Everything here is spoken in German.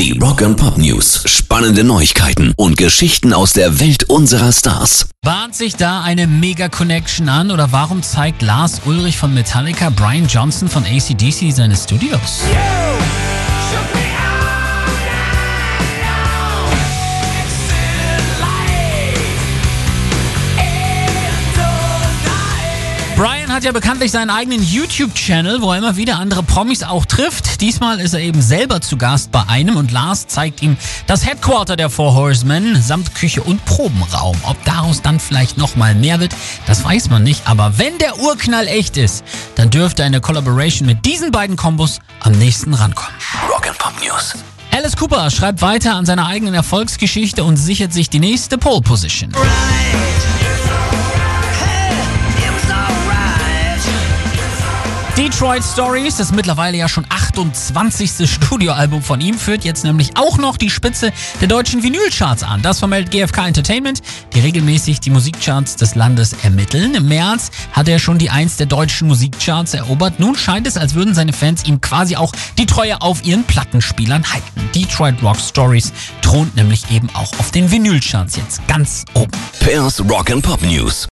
Die Rock and Pop News. Spannende Neuigkeiten und Geschichten aus der Welt unserer Stars. Bahnt sich da eine Mega-Connection an oder warum zeigt Lars Ulrich von Metallica Brian Johnson von ACDC seine Studios? Brian hat ja bekanntlich seinen eigenen YouTube-Channel, wo er immer wieder andere Promis auch trifft. Diesmal ist er eben selber zu Gast bei einem und Lars zeigt ihm das Headquarter der Four Horsemen samt Küche und Probenraum. Ob daraus dann vielleicht nochmal mehr wird, das weiß man nicht. Aber wenn der Urknall echt ist, dann dürfte eine Collaboration mit diesen beiden Kombos am nächsten rankommen. Rock and Pop News. Alice Cooper schreibt weiter an seiner eigenen Erfolgsgeschichte und sichert sich die nächste Pole Position. Detroit Stories, das mittlerweile ja schon 28. Studioalbum von ihm, führt jetzt nämlich auch noch die Spitze der deutschen Vinylcharts an. Das vermeldet GFK Entertainment, die regelmäßig die Musikcharts des Landes ermitteln. Im März hat er schon die Eins der deutschen Musikcharts erobert. Nun scheint es, als würden seine Fans ihm quasi auch die Treue auf ihren Plattenspielern halten. Detroit Rock Stories thront nämlich eben auch auf den Vinylcharts jetzt ganz oben. Pairs Rock and Pop News.